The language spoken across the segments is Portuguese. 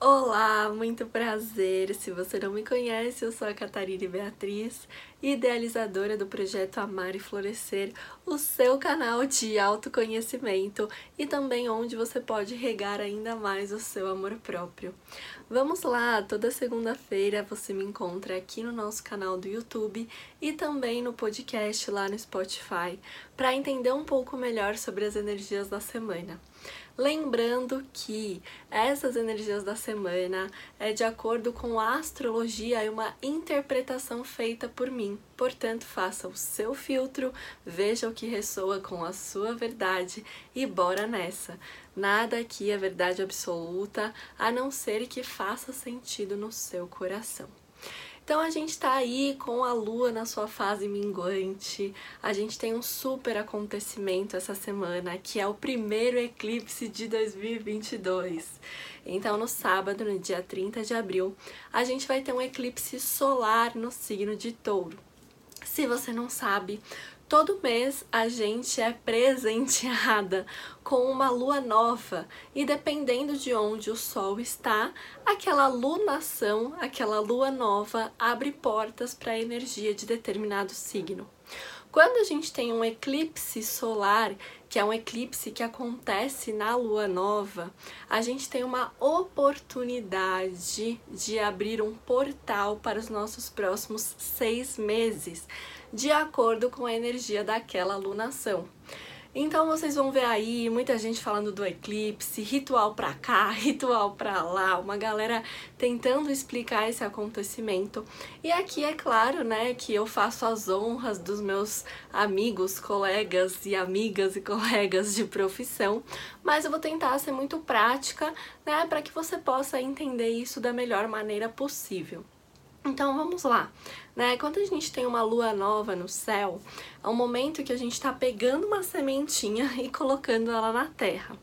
Olá, muito prazer! Se você não me conhece, eu sou a Catarina Beatriz, idealizadora do projeto Amar e Florescer, o seu canal de autoconhecimento e também onde você pode regar ainda mais o seu amor próprio. Vamos lá, toda segunda-feira você me encontra aqui no nosso canal do YouTube e também no podcast lá no Spotify para entender um pouco melhor sobre as energias da semana. Lembrando que essas energias da semana é de acordo com a astrologia e uma interpretação feita por mim. Portanto, faça o seu filtro, veja o que ressoa com a sua verdade e bora nessa. Nada aqui é verdade absoluta, a não ser que faça sentido no seu coração. Então a gente tá aí com a lua na sua fase minguante. A gente tem um super acontecimento essa semana, que é o primeiro eclipse de 2022. Então no sábado, no dia 30 de abril, a gente vai ter um eclipse solar no signo de Touro. Se você não sabe, Todo mês a gente é presenteada com uma lua nova e dependendo de onde o sol está, aquela lunação, aquela lua nova abre portas para a energia de determinado signo. Quando a gente tem um eclipse solar, que é um eclipse que acontece na lua nova, a gente tem uma oportunidade de abrir um portal para os nossos próximos seis meses de acordo com a energia daquela alunação. Então vocês vão ver aí muita gente falando do eclipse, ritual para cá, ritual para lá, uma galera tentando explicar esse acontecimento. E aqui é claro, né, que eu faço as honras dos meus amigos, colegas e amigas e colegas de profissão, mas eu vou tentar ser muito prática, né, para que você possa entender isso da melhor maneira possível. Então vamos lá, né? Quando a gente tem uma lua nova no céu, é um momento que a gente está pegando uma sementinha e colocando ela na terra.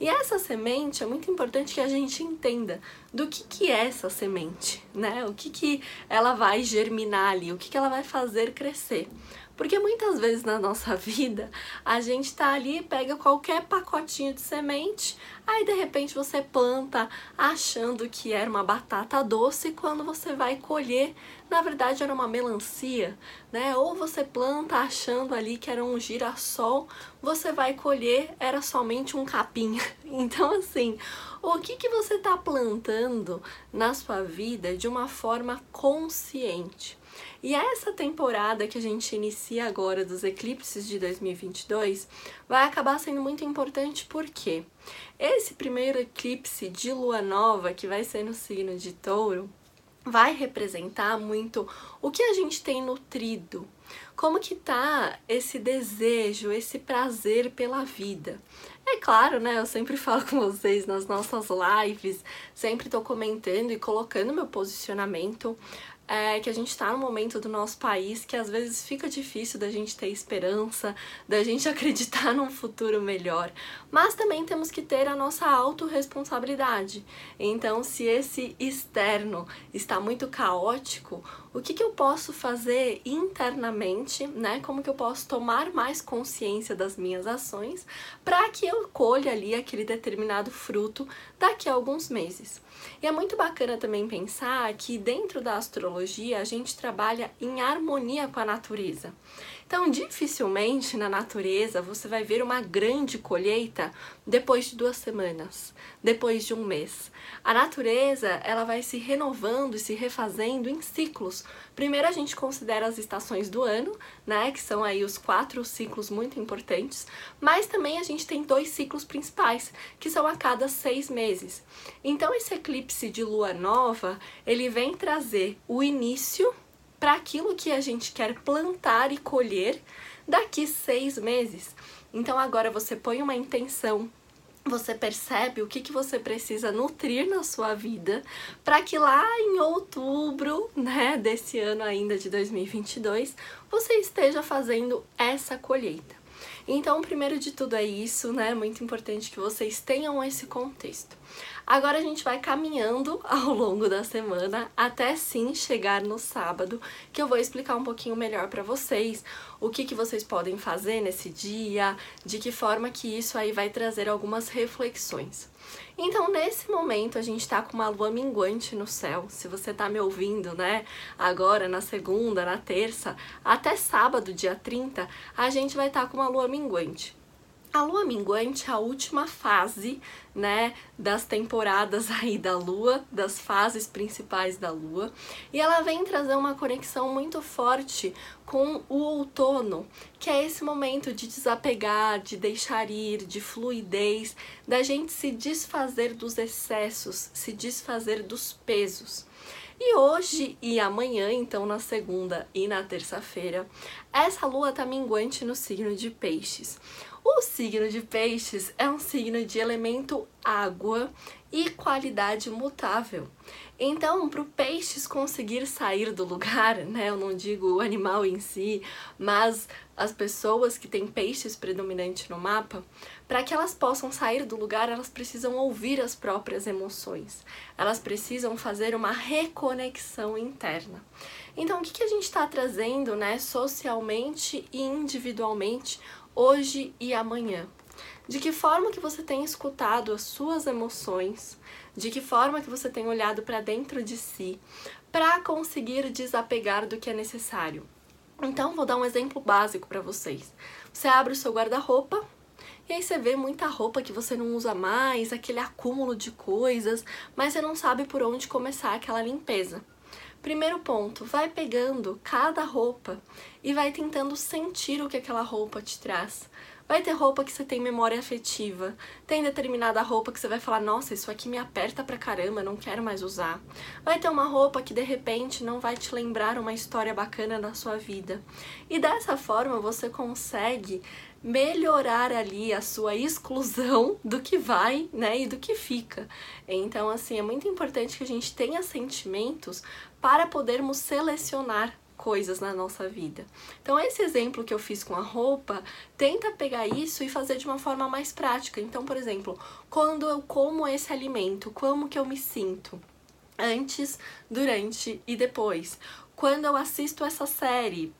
E essa semente é muito importante que a gente entenda do que, que é essa semente, né? O que, que ela vai germinar ali, o que, que ela vai fazer crescer. Porque muitas vezes na nossa vida a gente tá ali, pega qualquer pacotinho de semente, aí de repente você planta achando que era uma batata doce, quando você vai colher, na verdade era uma melancia, né? Ou você planta achando ali que era um girassol, você vai colher, era somente um capim. Então, assim, o que, que você está plantando na sua vida de uma forma consciente? E essa temporada que a gente inicia agora dos eclipses de 2022 vai acabar sendo muito importante porque esse primeiro eclipse de lua nova, que vai ser no signo de Touro, vai representar muito o que a gente tem nutrido, como que tá esse desejo, esse prazer pela vida. É claro, né? Eu sempre falo com vocês nas nossas lives, sempre tô comentando e colocando meu posicionamento é que a gente está num momento do nosso país que às vezes fica difícil da gente ter esperança, da gente acreditar num futuro melhor, mas também temos que ter a nossa autorresponsabilidade. Então, se esse externo está muito caótico, o que, que eu posso fazer internamente, né? Como que eu posso tomar mais consciência das minhas ações para que eu colha ali aquele determinado fruto daqui a alguns meses. E é muito bacana também pensar que dentro da astrologia a gente trabalha em harmonia com a natureza. Então, dificilmente na natureza você vai ver uma grande colheita depois de duas semanas, depois de um mês. A natureza ela vai se renovando e se refazendo em ciclos. Primeiro a gente considera as estações do ano, né, que são aí os quatro ciclos muito importantes, mas também a gente tem dois ciclos principais, que são a cada seis meses. Então esse eclipse de lua nova ele vem trazer o início para aquilo que a gente quer plantar e colher daqui seis meses. Então agora você põe uma intenção, você percebe o que, que você precisa nutrir na sua vida para que lá em outubro, né, desse ano ainda de 2022, você esteja fazendo essa colheita. Então, primeiro de tudo é isso, né? Muito importante que vocês tenham esse contexto. Agora a gente vai caminhando ao longo da semana até sim chegar no sábado, que eu vou explicar um pouquinho melhor para vocês o que, que vocês podem fazer nesse dia, de que forma que isso aí vai trazer algumas reflexões. Então, nesse momento, a gente tá com uma lua minguante no céu. Se você tá me ouvindo, né, agora na segunda, na terça, até sábado, dia 30, a gente vai estar tá com uma lua minguante. A lua minguante é a última fase, né, das temporadas aí da lua, das fases principais da lua, e ela vem trazer uma conexão muito forte com o outono, que é esse momento de desapegar, de deixar ir, de fluidez, da gente se desfazer dos excessos, se desfazer dos pesos. E hoje e amanhã, então na segunda e na terça-feira, essa lua tá minguante no signo de Peixes. O signo de Peixes é um signo de elemento água e qualidade mutável. Então, para o peixes conseguir sair do lugar, né, eu não digo o animal em si, mas as pessoas que têm peixes predominante no mapa, para que elas possam sair do lugar, elas precisam ouvir as próprias emoções. Elas precisam fazer uma reconexão interna. Então, o que, que a gente está trazendo, né, socialmente e individualmente hoje e amanhã. De que forma que você tem escutado as suas emoções, de que forma que você tem olhado para dentro de si para conseguir desapegar do que é necessário. Então, vou dar um exemplo básico para vocês. Você abre o seu guarda-roupa e aí você vê muita roupa que você não usa mais, aquele acúmulo de coisas, mas você não sabe por onde começar aquela limpeza. Primeiro ponto, vai pegando cada roupa e vai tentando sentir o que aquela roupa te traz. Vai ter roupa que você tem memória afetiva, tem determinada roupa que você vai falar, nossa, isso aqui me aperta pra caramba, não quero mais usar. Vai ter uma roupa que de repente não vai te lembrar uma história bacana da sua vida. E dessa forma você consegue melhorar ali a sua exclusão do que vai, né, e do que fica. Então, assim, é muito importante que a gente tenha sentimentos para podermos selecionar coisas na nossa vida. Então, esse exemplo que eu fiz com a roupa, tenta pegar isso e fazer de uma forma mais prática. Então, por exemplo, quando eu como esse alimento, como que eu me sinto? Antes, durante e depois. Quando eu assisto essa série,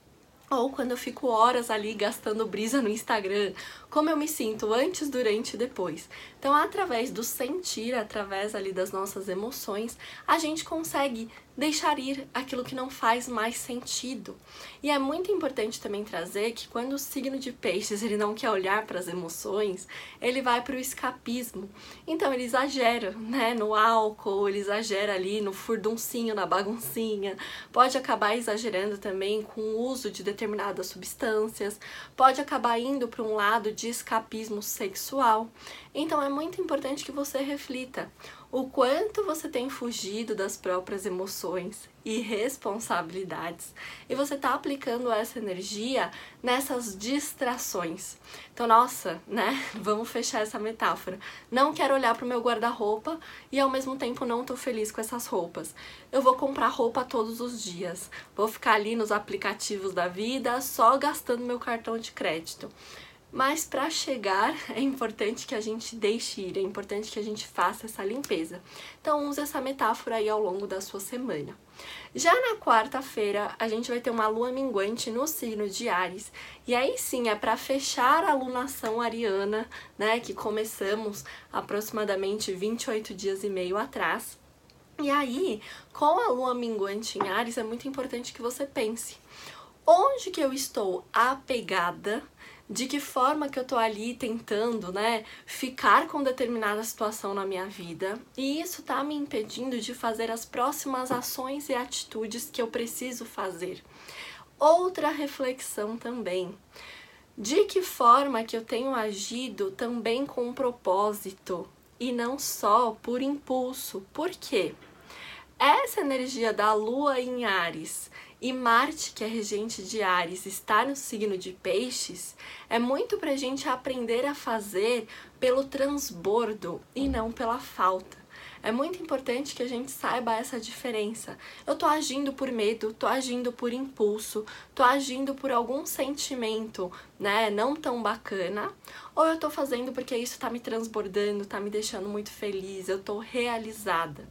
ou quando eu fico horas ali gastando brisa no Instagram, como eu me sinto antes, durante e depois. Então, através do sentir, através ali das nossas emoções, a gente consegue deixar ir aquilo que não faz mais sentido. E é muito importante também trazer que quando o signo de peixes ele não quer olhar para as emoções, ele vai para o escapismo. Então ele exagera, né, no álcool, ele exagera ali no furduncinho, na baguncinha, pode acabar exagerando também com o uso de determinadas substâncias, pode acabar indo para um lado de escapismo sexual. Então é muito importante que você reflita o quanto você tem fugido das próprias emoções e responsabilidades e você está aplicando essa energia nessas distrações. Então, nossa, né? Vamos fechar essa metáfora. Não quero olhar para o meu guarda-roupa e ao mesmo tempo não estou feliz com essas roupas. Eu vou comprar roupa todos os dias. Vou ficar ali nos aplicativos da vida só gastando meu cartão de crédito. Mas para chegar é importante que a gente deixe ir, é importante que a gente faça essa limpeza. Então use essa metáfora aí ao longo da sua semana. Já na quarta-feira, a gente vai ter uma lua minguante no signo de Ares, e aí sim é para fechar a lunação ariana, né, que começamos aproximadamente 28 dias e meio atrás. E aí, com a lua minguante em Ares, é muito importante que você pense: onde que eu estou apegada? de que forma que eu tô ali tentando, né, ficar com determinada situação na minha vida, e isso tá me impedindo de fazer as próximas ações e atitudes que eu preciso fazer. Outra reflexão também. De que forma que eu tenho agido também com um propósito e não só por impulso? Por quê? Essa energia da lua em Ares e Marte, que é regente de Ares, está no signo de Peixes, é muito para a gente aprender a fazer pelo transbordo e não pela falta. É muito importante que a gente saiba essa diferença. Eu tô agindo por medo, tô agindo por impulso, tô agindo por algum sentimento, né, não tão bacana, ou eu tô fazendo porque isso tá me transbordando, tá me deixando muito feliz, eu tô realizada.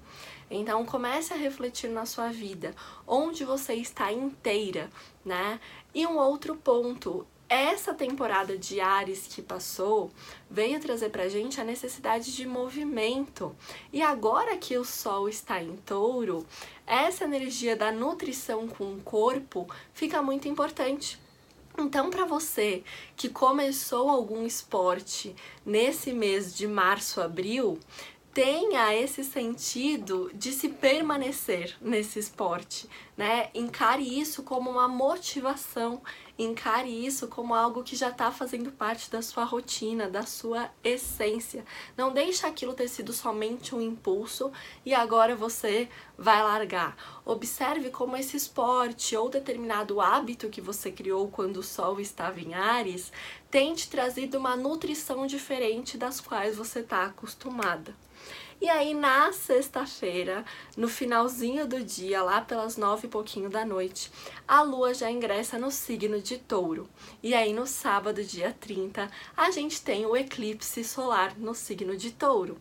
Então comece a refletir na sua vida, onde você está inteira, né? E um outro ponto, essa temporada de Ares que passou veio trazer pra gente a necessidade de movimento. E agora que o Sol está em touro, essa energia da nutrição com o corpo fica muito importante. Então, para você que começou algum esporte nesse mês de março, abril, tenha esse sentido de se permanecer nesse esporte, né? Encare isso como uma motivação, encare isso como algo que já está fazendo parte da sua rotina, da sua essência. Não deixe aquilo ter sido somente um impulso e agora você vai largar. Observe como esse esporte ou determinado hábito que você criou quando o sol estava em Ares tem te trazido uma nutrição diferente das quais você está acostumada. E aí, na sexta-feira, no finalzinho do dia, lá pelas nove e pouquinho da noite, a lua já ingressa no signo de touro. E aí, no sábado, dia 30, a gente tem o eclipse solar no signo de touro.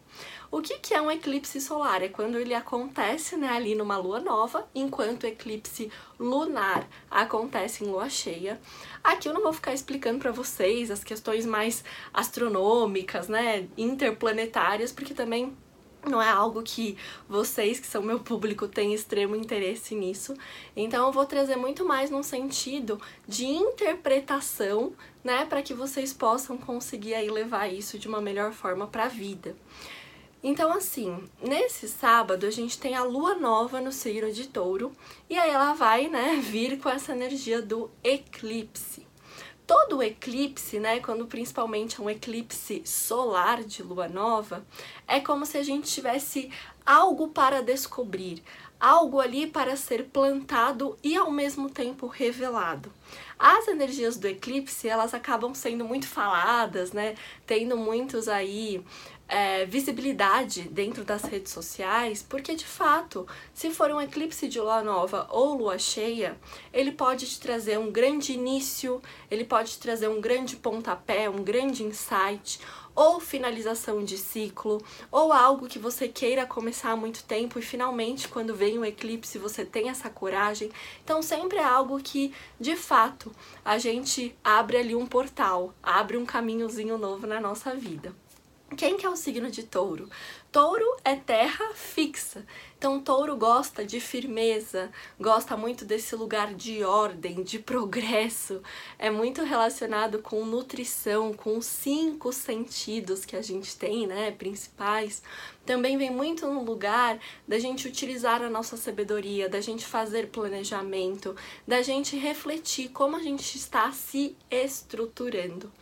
O que, que é um eclipse solar? É quando ele acontece né, ali numa lua nova, enquanto o eclipse lunar acontece em lua cheia. Aqui eu não vou ficar explicando para vocês as questões mais astronômicas, né, interplanetárias, porque também não é algo que vocês, que são meu público, têm extremo interesse nisso. Então eu vou trazer muito mais num sentido de interpretação, né, para que vocês possam conseguir aí levar isso de uma melhor forma para a vida. Então, assim, nesse sábado a gente tem a lua nova no signo de touro, e aí ela vai, né, vir com essa energia do eclipse todo eclipse, né, quando principalmente é um eclipse solar de lua nova, é como se a gente tivesse algo para descobrir, algo ali para ser plantado e ao mesmo tempo revelado. As energias do eclipse, elas acabam sendo muito faladas, né, tendo muitos aí é, visibilidade dentro das redes sociais, porque de fato, se for um eclipse de lua nova ou lua cheia, ele pode te trazer um grande início, ele pode te trazer um grande pontapé, um grande insight, ou finalização de ciclo, ou algo que você queira começar há muito tempo e finalmente, quando vem o eclipse, você tem essa coragem. Então, sempre é algo que, de fato, a gente abre ali um portal, abre um caminhozinho novo na nossa vida. Quem que é o signo de touro? Touro é terra fixa. Então, touro gosta de firmeza, gosta muito desse lugar de ordem, de progresso. É muito relacionado com nutrição, com os cinco sentidos que a gente tem, né, principais. Também vem muito no lugar da gente utilizar a nossa sabedoria, da gente fazer planejamento, da gente refletir como a gente está se estruturando.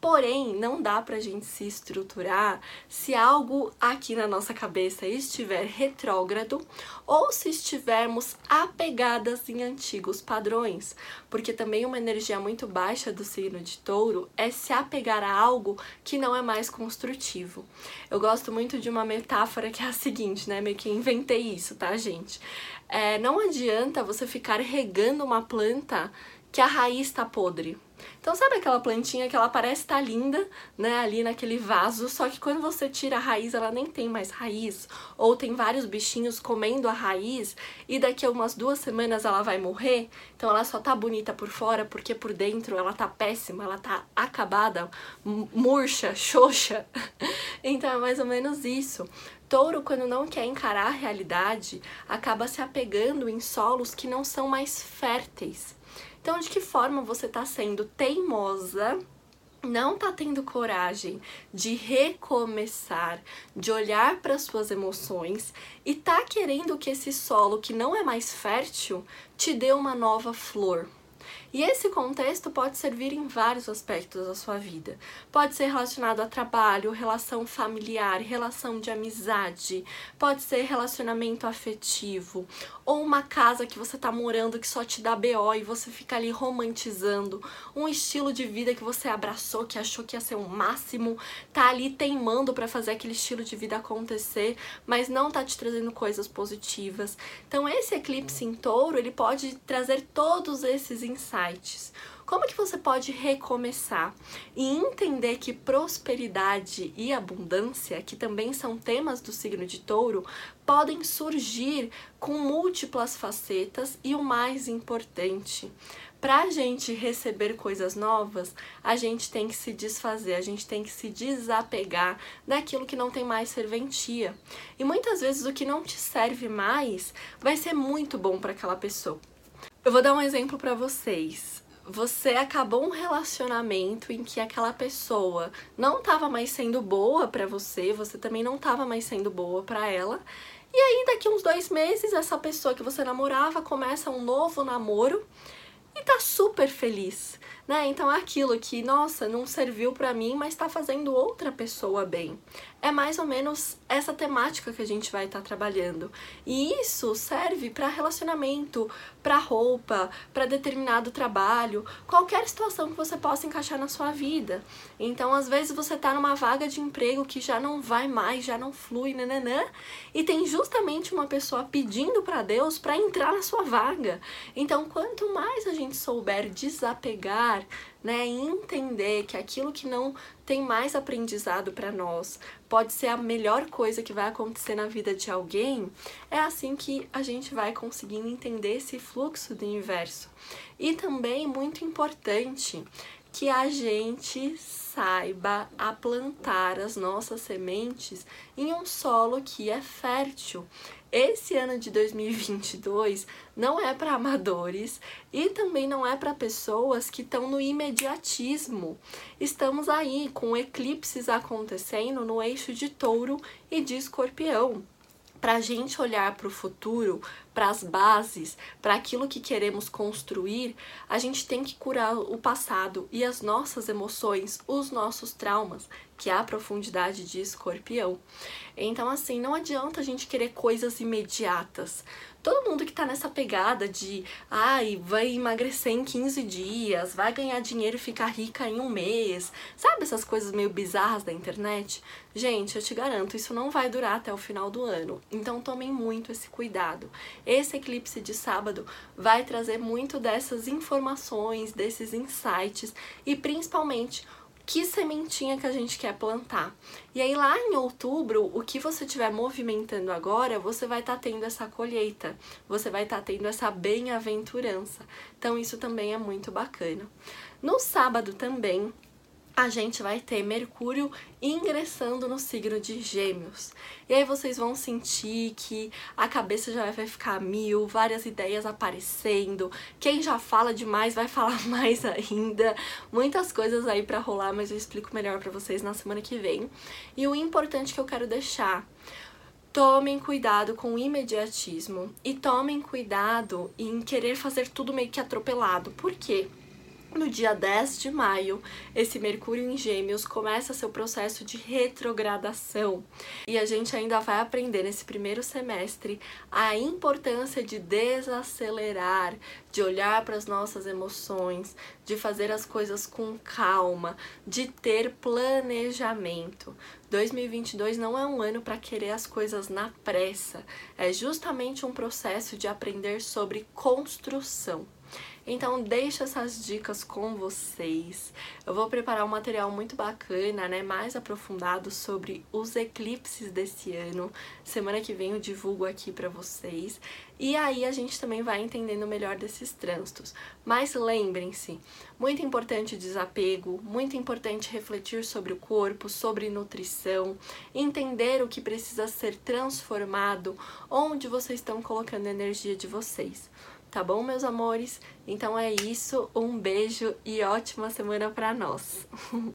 Porém, não dá pra gente se estruturar se algo aqui na nossa cabeça estiver retrógrado ou se estivermos apegadas em antigos padrões, porque também uma energia muito baixa do signo de touro é se apegar a algo que não é mais construtivo. Eu gosto muito de uma metáfora que é a seguinte, né? Meio que inventei isso, tá, gente? É, não adianta você ficar regando uma planta que a raiz está podre então sabe aquela plantinha que ela parece estar tá linda, né, ali naquele vaso, só que quando você tira a raiz, ela nem tem mais raiz, ou tem vários bichinhos comendo a raiz e daqui a umas duas semanas ela vai morrer. Então ela só tá bonita por fora porque por dentro ela tá péssima, ela tá acabada, murcha, xoxa. então é mais ou menos isso. Touro, quando não quer encarar a realidade, acaba se apegando em solos que não são mais férteis. Então, de que forma você está sendo teimosa? não está tendo coragem de recomeçar, de olhar para suas emoções e tá querendo que esse solo que não é mais fértil te dê uma nova flor. E esse contexto pode servir em vários aspectos da sua vida. Pode ser relacionado a trabalho, relação familiar, relação de amizade, pode ser relacionamento afetivo, ou uma casa que você tá morando que só te dá BO e você fica ali romantizando, um estilo de vida que você abraçou, que achou que ia ser o máximo, tá ali teimando para fazer aquele estilo de vida acontecer, mas não tá te trazendo coisas positivas. Então esse eclipse em touro, ele pode trazer todos esses insights. Como que você pode recomeçar e entender que prosperidade e abundância, que também são temas do signo de Touro, podem surgir com múltiplas facetas e o mais importante, para a gente receber coisas novas, a gente tem que se desfazer, a gente tem que se desapegar daquilo que não tem mais serventia. E muitas vezes o que não te serve mais vai ser muito bom para aquela pessoa. Eu vou dar um exemplo para vocês. Você acabou um relacionamento em que aquela pessoa não estava mais sendo boa para você, você também não estava mais sendo boa para ela. E aí, daqui uns dois meses, essa pessoa que você namorava começa um novo namoro e tá super feliz, né? Então é aquilo que, nossa, não serviu para mim, mas tá fazendo outra pessoa bem. É mais ou menos essa temática que a gente vai estar tá trabalhando. E isso serve para relacionamento, para roupa, para determinado trabalho, qualquer situação que você possa encaixar na sua vida. Então, às vezes você tá numa vaga de emprego que já não vai mais, já não flui, nananã, e tem justamente uma pessoa pedindo para Deus para entrar na sua vaga. Então, quanto mais a gente souber desapegar né? entender que aquilo que não tem mais aprendizado para nós pode ser a melhor coisa que vai acontecer na vida de alguém, é assim que a gente vai conseguindo entender esse fluxo do universo. E também muito importante que a gente saiba a plantar as nossas sementes em um solo que é fértil. Esse ano de 2022 não é para amadores e também não é para pessoas que estão no imediatismo. Estamos aí com eclipses acontecendo no eixo de Touro e de Escorpião para a gente olhar para o futuro, para as bases, para aquilo que queremos construir, a gente tem que curar o passado e as nossas emoções, os nossos traumas, que é a profundidade de escorpião. Então, assim, não adianta a gente querer coisas imediatas. Todo mundo que tá nessa pegada de, ai, vai emagrecer em 15 dias, vai ganhar dinheiro e ficar rica em um mês, sabe essas coisas meio bizarras da internet? Gente, eu te garanto, isso não vai durar até o final do ano. Então, tomem muito esse cuidado. Esse eclipse de sábado vai trazer muito dessas informações, desses insights e principalmente que sementinha que a gente quer plantar. E aí lá em outubro, o que você estiver movimentando agora, você vai estar tá tendo essa colheita, você vai estar tá tendo essa bem-aventurança. Então isso também é muito bacana. No sábado também, a gente vai ter Mercúrio ingressando no signo de Gêmeos. E aí vocês vão sentir que a cabeça já vai ficar mil, várias ideias aparecendo. Quem já fala demais vai falar mais ainda. Muitas coisas aí para rolar, mas eu explico melhor para vocês na semana que vem. E o importante que eu quero deixar tomem cuidado com o imediatismo e tomem cuidado em querer fazer tudo meio que atropelado. Por quê? No dia 10 de maio, esse Mercúrio em Gêmeos começa seu processo de retrogradação e a gente ainda vai aprender nesse primeiro semestre a importância de desacelerar, de olhar para as nossas emoções, de fazer as coisas com calma, de ter planejamento. 2022 não é um ano para querer as coisas na pressa, é justamente um processo de aprender sobre construção. Então deixo essas dicas com vocês. Eu vou preparar um material muito bacana, né, mais aprofundado sobre os eclipses desse ano. Semana que vem eu divulgo aqui para vocês. E aí a gente também vai entendendo melhor desses trânsitos. Mas lembrem-se, muito importante desapego, muito importante refletir sobre o corpo, sobre nutrição, entender o que precisa ser transformado, onde vocês estão colocando a energia de vocês. Tá bom, meus amores? Então é isso, um beijo e ótima semana para nós.